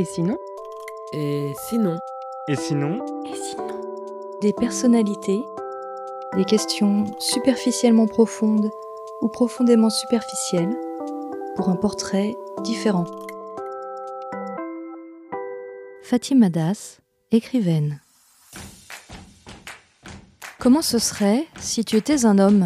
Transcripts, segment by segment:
Et sinon Et sinon Et sinon Et sinon Des personnalités, des questions superficiellement profondes ou profondément superficielles pour un portrait différent. Fatima Das, écrivaine. Comment ce serait si tu étais un homme?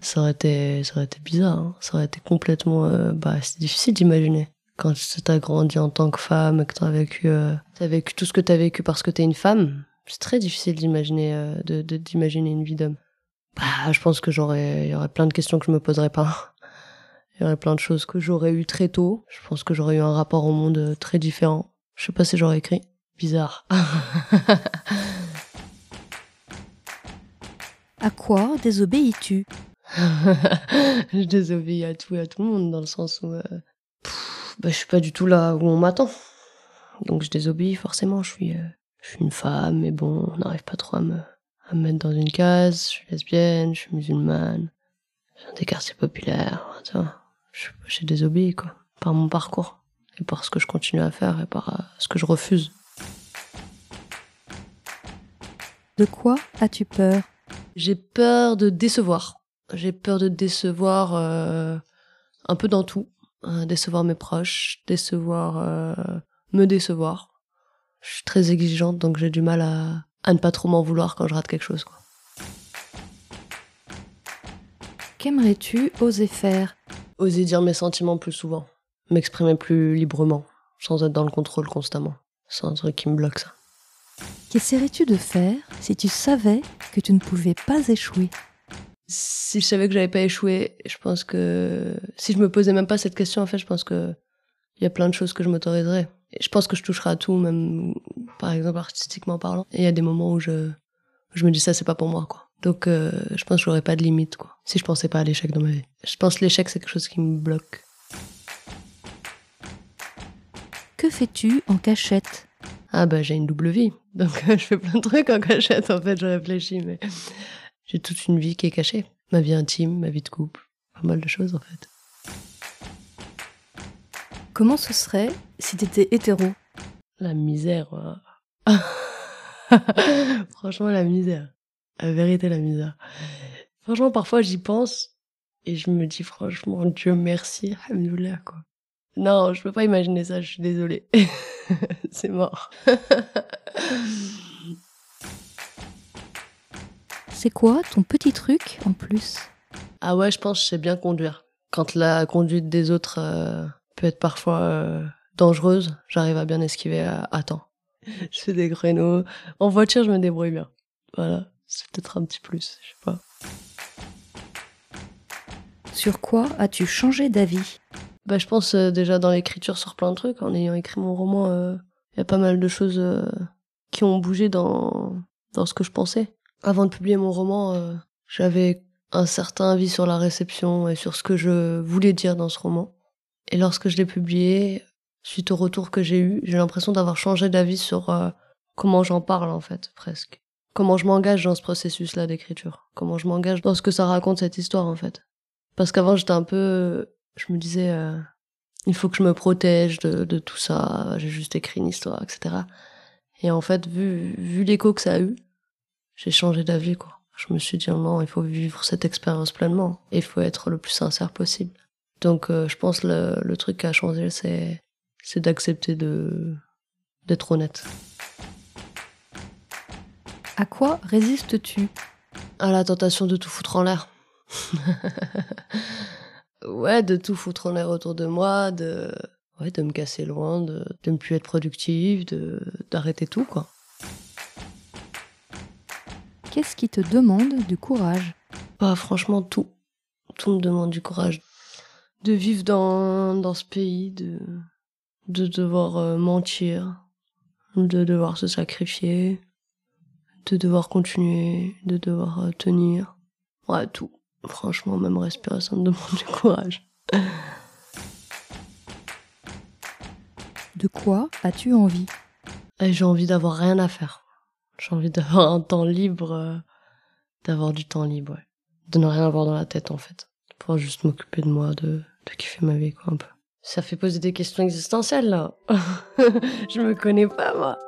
Ça aurait été, ça aurait été bizarre. hein. Ça aurait été complètement, euh, bah, c'est difficile d'imaginer. Quand t'as grandi en tant que femme, que t'as vécu, euh, t'as vécu tout ce que t'as vécu parce que t'es une femme, c'est très difficile d'imaginer, euh, de, d'imaginer une vie d'homme. Bah, je pense que j'aurais, il y aurait plein de questions que je me poserais pas. Il y aurait plein de choses que j'aurais eu très tôt. Je pense que j'aurais eu un rapport au monde euh, très différent. Je sais pas si j'aurais écrit. Bizarre. À quoi désobéis-tu? Je désobéis à tout et à tout le monde dans le sens où euh, pff, bah, je suis pas du tout là où on m'attend. Donc je désobéis forcément. Je suis, euh, je suis une femme, mais bon, on n'arrive pas trop à me, à me mettre dans une case. Je suis lesbienne, je suis musulmane, je viens des quartiers populaires. Tu vois. Je- J'ai désobéi quoi, par mon parcours et par ce que je continue à faire et par euh, ce que je refuse. De quoi as-tu peur? J'ai peur de décevoir. J'ai peur de décevoir euh, un peu dans tout. Euh, décevoir mes proches, décevoir, euh, me décevoir. Je suis très exigeante, donc j'ai du mal à, à ne pas trop m'en vouloir quand je rate quelque chose. Qu'aimerais-tu oser faire? Oser dire mes sentiments plus souvent, m'exprimer plus librement, sans être dans le contrôle constamment. C'est un truc qui me bloque ça. Qu'essaierais-tu de faire si tu savais que tu ne pouvais pas échouer? Si je savais que j'avais pas échoué, je pense que si je me posais même pas cette question, en fait, je pense que il y a plein de choses que je m'autoriserais. Je pense que je toucherai à tout, même par exemple artistiquement parlant. Et il y a des moments où je je me dis ça c'est pas pour moi quoi. Donc euh, je pense que j'aurais pas de limite quoi. Si je pensais pas à l'échec dans ma vie. Je pense que l'échec c'est quelque chose qui me bloque. Que fais-tu en cachette? Ah bah j'ai une double vie. Donc euh, je fais plein de trucs en cachette en fait, je réfléchis mais j'ai toute une vie qui est cachée. Ma vie intime, ma vie de couple, pas mal de choses en fait. Comment ce serait si t'étais hétéro? La misère. Franchement, la misère. La vérité, la misère. Franchement, parfois, j'y pense et je me dis, franchement, Dieu merci, alhamdoulilah, quoi. Non, je peux pas imaginer ça, je suis désolée. C'est mort. C'est quoi ton petit truc en plus? Ah ouais, je pense que je sais bien conduire. Quand la conduite des autres euh, peut être parfois euh, dangereuse, j'arrive à bien esquiver à, à temps. Je fais des créneaux. En voiture, je me débrouille bien. Voilà, c'est peut-être un petit plus, je sais pas. Sur quoi as-tu changé d'avis? Bah, je pense euh, déjà dans l'écriture sur plein de trucs. En ayant écrit mon roman, il y a pas mal de choses euh, qui ont bougé dans, dans ce que je pensais. Avant de publier mon roman, euh, j'avais un certain avis sur la réception et sur ce que je voulais dire dans ce roman. Et lorsque je l'ai publié, suite au retour que j'ai eu, j'ai l'impression d'avoir changé d'avis sur euh, comment j'en parle en fait, presque. Comment je m'engage dans ce processus-là d'écriture. Comment je m'engage dans ce que ça raconte cette histoire en fait. Parce qu'avant j'étais un peu... Je me disais... euh, il faut que je me protège de, de tout ça, j'ai juste écrit une histoire, etc. Et en fait, vu, vu l'écho que ça a eu, j'ai changé d'avis, quoi. Je me suis dit, non, il faut vivre cette expérience pleinement. Il faut être le plus sincère possible. Donc, euh, je pense le, le truc qui a changé, c'est, c'est d'accepter de, d'être honnête. À quoi résistes-tu? À la tentation de tout foutre en l'air. ouais, de tout foutre en l'air autour de moi, de, ouais, de me casser loin, de, de ne plus être productive, de, d'arrêter tout, quoi. Qu'est-ce qui te demande du courage Bah, franchement, tout. Tout me demande du courage. De vivre dans, dans ce pays, de, de devoir euh, mentir, de devoir se sacrifier, de devoir continuer, de devoir euh, tenir. Ouais, tout. Franchement, même respirer, ça me demande du courage. De quoi as-tu envie j'ai envie d'avoir rien à faire. J'ai envie d'avoir un temps libre, euh, d'avoir du temps libre, ouais. De ne rien avoir dans la tête, en fait. De pouvoir juste m'occuper de moi, de, de kiffer ma vie, quoi, un peu. Ça fait poser des questions existentielles là. je me connais pas moi.